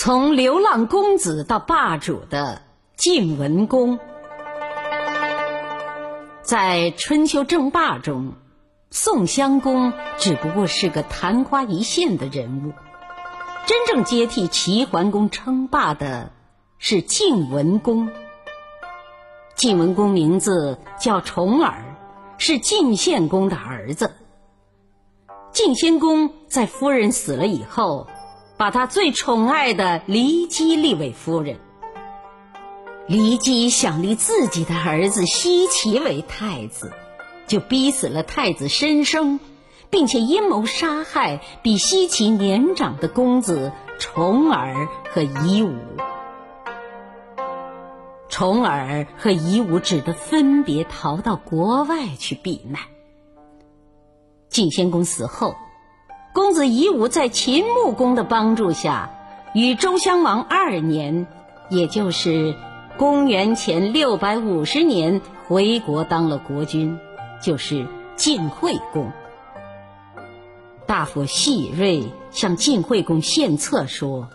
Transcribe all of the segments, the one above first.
从流浪公子到霸主的晋文公，在春秋争霸中，宋襄公只不过是个昙花一现的人物。真正接替齐桓公称霸的是晋文公。晋文公名字叫重耳，是晋献公的儿子。晋献公在夫人死了以后。把他最宠爱的骊姬立为夫人。骊姬想立自己的儿子奚齐为太子，就逼死了太子申生，并且阴谋杀害比奚齐年长的公子重耳和夷吾。重耳和夷吾只得分别逃到国外去避难。晋献公死后。公子夷吾在秦穆公的帮助下，与周襄王二年，也就是公元前六百五十年，回国当了国君，就是晋惠公。大夫细瑞向晋惠公献策说：“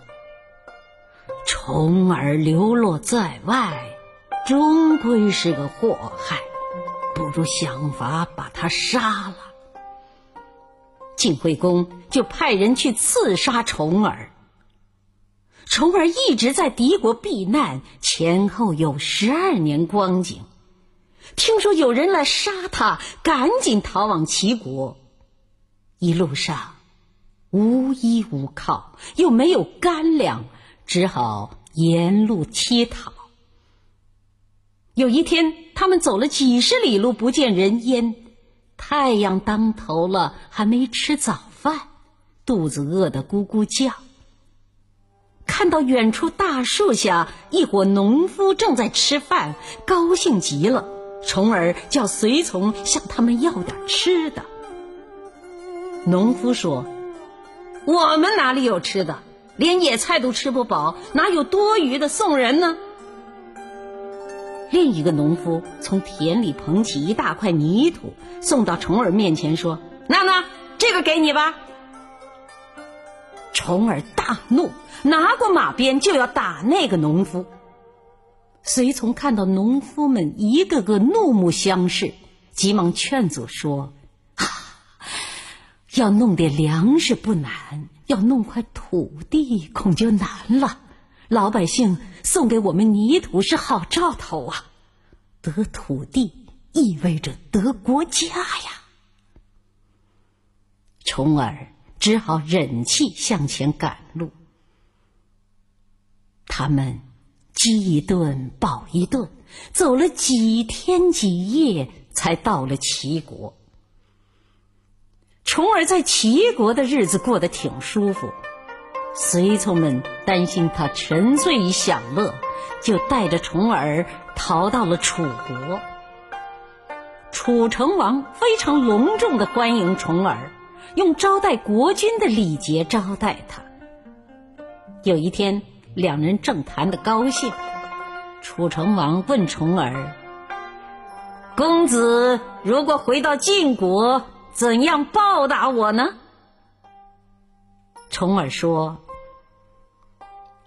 重耳流落在外，终归是个祸害，不如想法把他杀了。”晋惠公就派人去刺杀重耳。重耳一直在敌国避难，前后有十二年光景。听说有人来杀他，赶紧逃往齐国。一路上无依无靠，又没有干粮，只好沿路乞讨。有一天，他们走了几十里路，不见人烟。太阳当头了，还没吃早饭，肚子饿得咕咕叫。看到远处大树下一伙农夫正在吃饭，高兴极了，从而叫随从向他们要点吃的。农夫说：“我们哪里有吃的？连野菜都吃不饱，哪有多余的送人呢？”另一个农夫从田里捧起一大块泥土，送到重儿面前，说：“娜娜，这个给你吧。”重儿大怒，拿过马鞭就要打那个农夫。随从看到农夫们一个个怒目相视，急忙劝阻说：“啊，要弄点粮食不难，要弄块土地恐就难了。”老百姓送给我们泥土是好兆头啊，得土地意味着得国家呀。重耳只好忍气向前赶路。他们饥一顿饱一顿，走了几天几夜，才到了齐国。重耳在齐国的日子过得挺舒服。随从们担心他沉醉于享乐，就带着重耳逃到了楚国。楚成王非常隆重的欢迎重耳，用招待国君的礼节招待他。有一天，两人正谈得高兴，楚成王问重耳：“公子如果回到晋国，怎样报答我呢？”重耳说。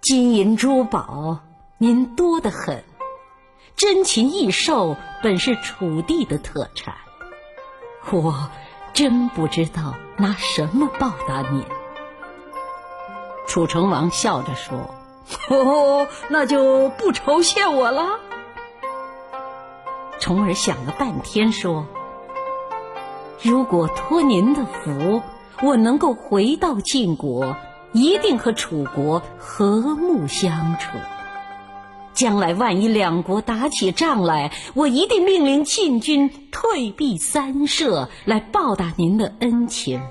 金银珠宝，您多得很；珍禽异兽本是楚地的特产，我真不知道拿什么报答您。楚成王笑着说：“哦，那就不酬谢我了。”重耳想了半天说：“如果托您的福，我能够回到晋国。”一定和楚国和睦相处。将来万一两国打起仗来，我一定命令晋军退避三舍，来报答您的恩情。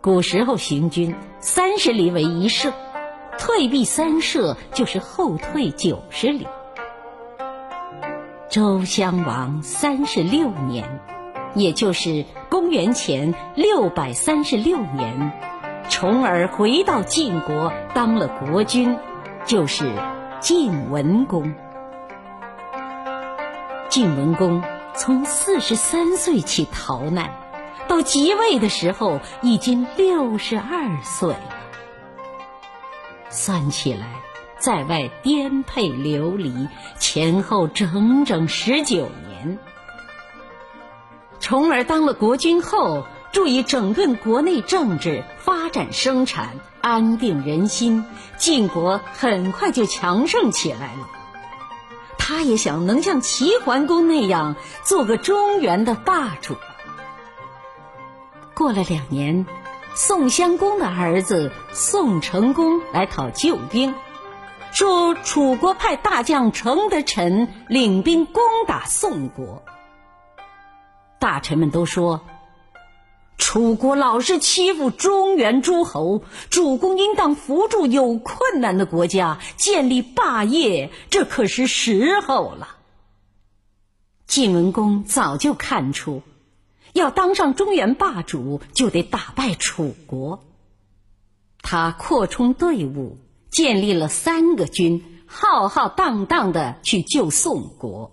古时候行军三十里为一舍，退避三舍就是后退九十里。周襄王三十六年，也就是公元前六百三十六年。重耳回到晋国，当了国君，就是晋文公。晋文公从四十三岁起逃难，到即位的时候已经六十二岁了。算起来，在外颠沛流离，前后整整十九年。重耳当了国君后，注意整顿国内政治，发展生产，安定人心，晋国很快就强盛起来了。他也想能像齐桓公那样做个中原的霸主。过了两年，宋襄公的儿子宋成公来讨救兵，说楚国派大将程德臣领兵攻打宋国。大臣们都说，楚国老是欺负中原诸侯，主公应当扶助有困难的国家，建立霸业，这可是时候了。晋文公早就看出，要当上中原霸主，就得打败楚国。他扩充队伍，建立了三个军，浩浩荡荡的去救宋国。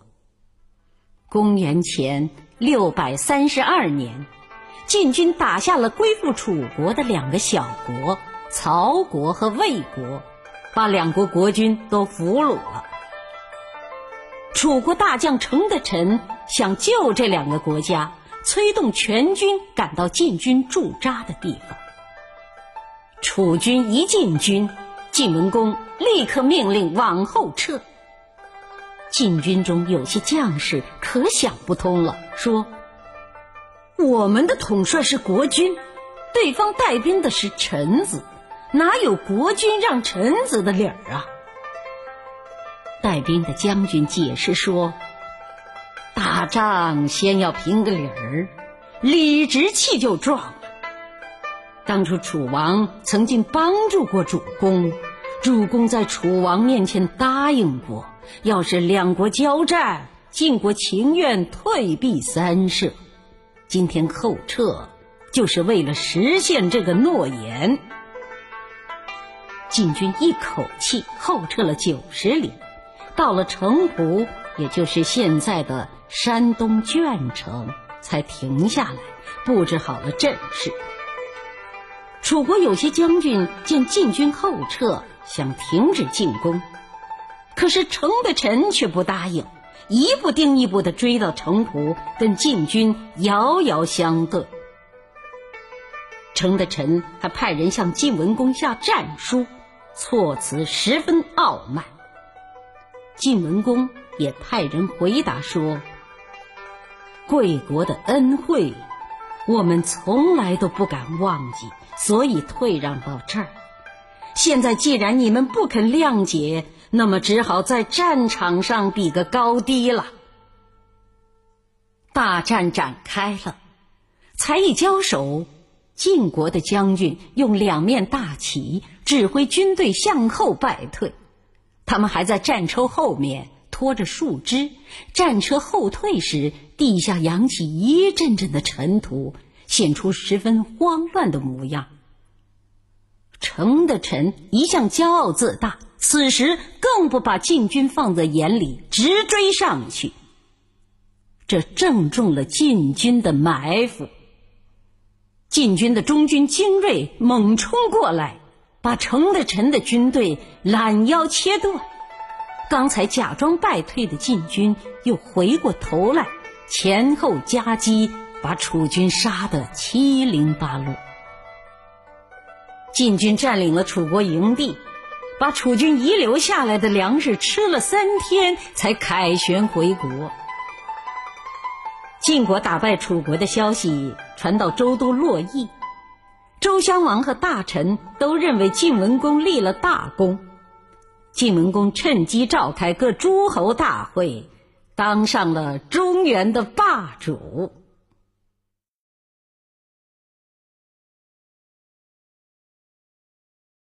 公元前。六百三十二年，晋军打下了归附楚国的两个小国曹国和魏国，把两国国君都俘虏了。楚国大将程德臣想救这两个国家，催动全军赶到晋军驻扎的地方。楚军一进军，晋文公立刻命令往后撤。晋军中有些将士可想不通了，说：“我们的统帅是国君，对方带兵的是臣子，哪有国君让臣子的理儿啊？”带兵的将军解释说：“打仗先要评个理儿，理直气就壮。当初楚王曾经帮助过主公，主公在楚王面前答应过。”要是两国交战，晋国情愿退避三舍。今天后撤，就是为了实现这个诺言。晋军一口气后撤了九十里，到了城濮，也就是现在的山东鄄城，才停下来，布置好了阵势。楚国有些将军见晋军后撤，想停止进攻。可是程的臣却不答应，一步定一步的追到城濮，跟晋军遥遥相对。程德臣还派人向晋文公下战书，措辞十分傲慢。晋文公也派人回答说：“贵国的恩惠，我们从来都不敢忘记，所以退让到这儿。现在既然你们不肯谅解。”那么只好在战场上比个高低了。大战展开了，才一交手，晋国的将军用两面大旗指挥军队向后败退。他们还在战车后面拖着树枝，战车后退时，地下扬起一阵阵的尘土，显出十分慌乱的模样。程的臣一向骄傲自大。此时更不把晋军放在眼里，直追上去。这正中了晋军的埋伏。晋军的中军精锐猛冲过来，把程德臣的军队拦腰切断。刚才假装败退的晋军又回过头来，前后夹击，把楚军杀得七零八落。晋军占领了楚国营地。把楚军遗留下来的粮食吃了三天，才凯旋回国。晋国打败楚国的消息传到周都洛邑，周襄王和大臣都认为晋文公立了大功。晋文公趁机召开各诸侯大会，当上了中原的霸主。